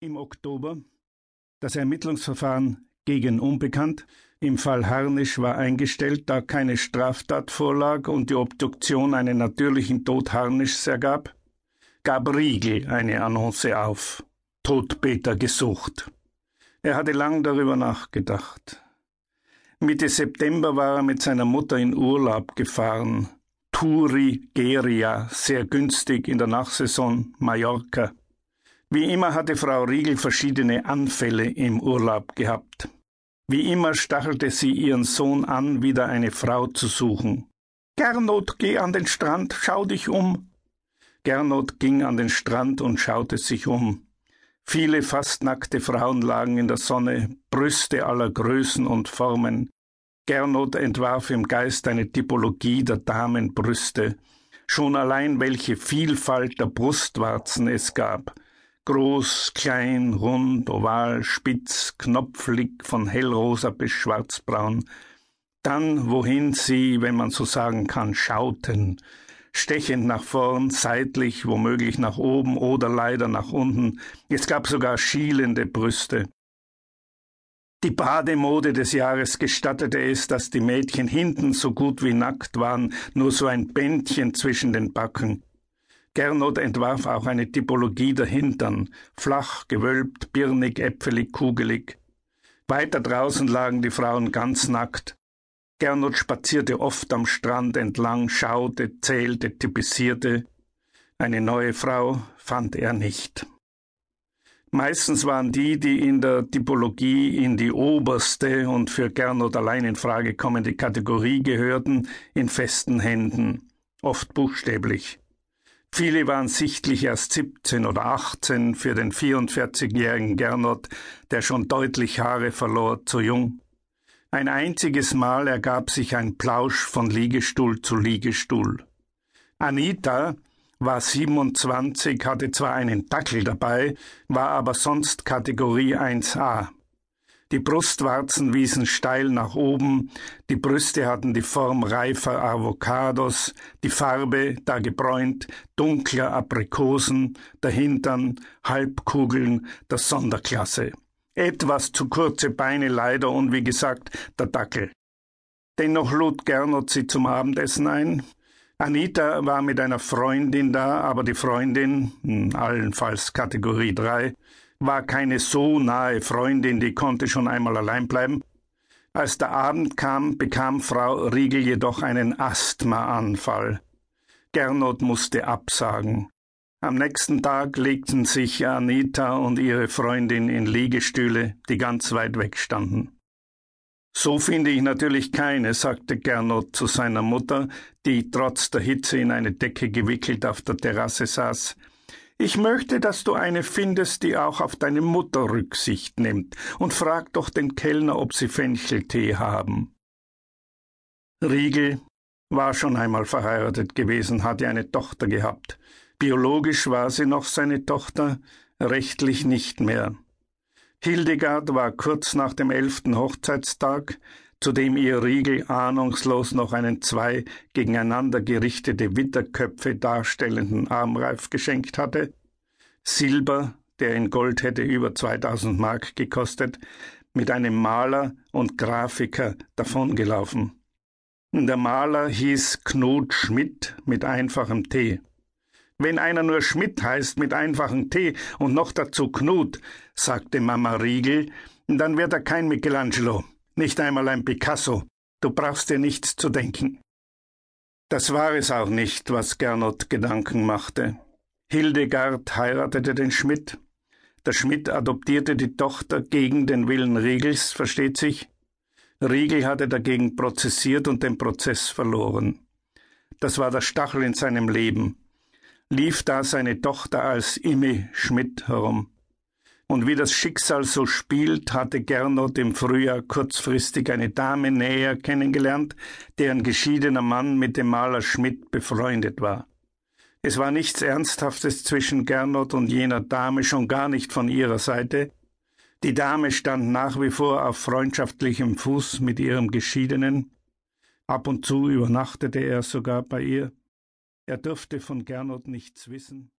Im Oktober das Ermittlungsverfahren gegen Unbekannt im Fall Harnisch war eingestellt, da keine Straftat vorlag und die Obduktion einen natürlichen Tod Harnischs ergab, gab Riegel eine Annonce auf. Todbeter gesucht. Er hatte lang darüber nachgedacht. Mitte September war er mit seiner Mutter in Urlaub gefahren. Turi Geria, sehr günstig in der Nachsaison Mallorca. Wie immer hatte Frau Riegel verschiedene Anfälle im Urlaub gehabt. Wie immer stachelte sie ihren Sohn an, wieder eine Frau zu suchen. Gernot, geh an den Strand, schau dich um. Gernot ging an den Strand und schaute sich um. Viele fast nackte Frauen lagen in der Sonne, Brüste aller Größen und Formen. Gernot entwarf im Geist eine Typologie der Damenbrüste. Schon allein welche Vielfalt der Brustwarzen es gab – groß, klein, rund, oval, spitz, knopflig, von hellrosa bis schwarzbraun, dann wohin sie, wenn man so sagen kann, schauten, stechend nach vorn, seitlich, womöglich nach oben oder leider nach unten, es gab sogar schielende Brüste. Die Bademode des Jahres gestattete es, dass die Mädchen hinten so gut wie nackt waren, nur so ein Bändchen zwischen den Backen. Gernot entwarf auch eine Typologie der Hintern, flach, gewölbt, birnig, äpfelig, kugelig. Weiter draußen lagen die Frauen ganz nackt. Gernot spazierte oft am Strand entlang, schaute, zählte, typisierte. Eine neue Frau fand er nicht. Meistens waren die, die in der Typologie in die oberste und für Gernot allein in Frage kommende Kategorie gehörten, in festen Händen, oft buchstäblich. Viele waren sichtlich erst 17 oder 18 für den 44-jährigen Gernot, der schon deutlich Haare verlor, zu jung. Ein einziges Mal ergab sich ein Plausch von Liegestuhl zu Liegestuhl. Anita war 27, hatte zwar einen Dackel dabei, war aber sonst Kategorie 1a. Die Brustwarzen wiesen steil nach oben, die Brüste hatten die Form reifer Avocados, die Farbe, da gebräunt, dunkler Aprikosen, der Halbkugeln der Sonderklasse. Etwas zu kurze Beine leider und wie gesagt der Dackel. Dennoch lud Gernot sie zum Abendessen ein. Anita war mit einer Freundin da, aber die Freundin, hm, allenfalls Kategorie 3, war keine so nahe Freundin, die konnte schon einmal allein bleiben. Als der Abend kam, bekam Frau Riegel jedoch einen Asthmaanfall. Gernot musste absagen. Am nächsten Tag legten sich Anita und ihre Freundin in Liegestühle, die ganz weit weg standen. So finde ich natürlich keine, sagte Gernot zu seiner Mutter, die trotz der Hitze in eine Decke gewickelt auf der Terrasse saß. Ich möchte, dass du eine findest, die auch auf deine Mutter Rücksicht nimmt, und frag doch den Kellner, ob sie Fencheltee haben. Riegel war schon einmal verheiratet gewesen, hatte eine Tochter gehabt. Biologisch war sie noch seine Tochter, rechtlich nicht mehr. Hildegard war kurz nach dem elften Hochzeitstag zu dem ihr Riegel ahnungslos noch einen zwei gegeneinander gerichtete Witterköpfe darstellenden Armreif geschenkt hatte, Silber, der in Gold hätte über 2000 Mark gekostet, mit einem Maler und Grafiker davongelaufen. Der Maler hieß Knut Schmidt mit einfachem T. Wenn einer nur Schmidt heißt mit einfachem T und noch dazu Knut, sagte Mama Riegel, dann wird er kein Michelangelo nicht einmal ein Picasso. Du brauchst dir nichts zu denken. Das war es auch nicht, was Gernot Gedanken machte. Hildegard heiratete den Schmidt. Der Schmidt adoptierte die Tochter gegen den Willen Riegels, versteht sich. Riegel hatte dagegen prozessiert und den Prozess verloren. Das war der Stachel in seinem Leben. Lief da seine Tochter als Immi Schmidt herum. Und wie das Schicksal so spielt, hatte Gernot im Frühjahr kurzfristig eine Dame näher kennengelernt, deren geschiedener Mann mit dem Maler Schmidt befreundet war. Es war nichts Ernsthaftes zwischen Gernot und jener Dame, schon gar nicht von ihrer Seite. Die Dame stand nach wie vor auf freundschaftlichem Fuß mit ihrem Geschiedenen. Ab und zu übernachtete er sogar bei ihr. Er durfte von Gernot nichts wissen.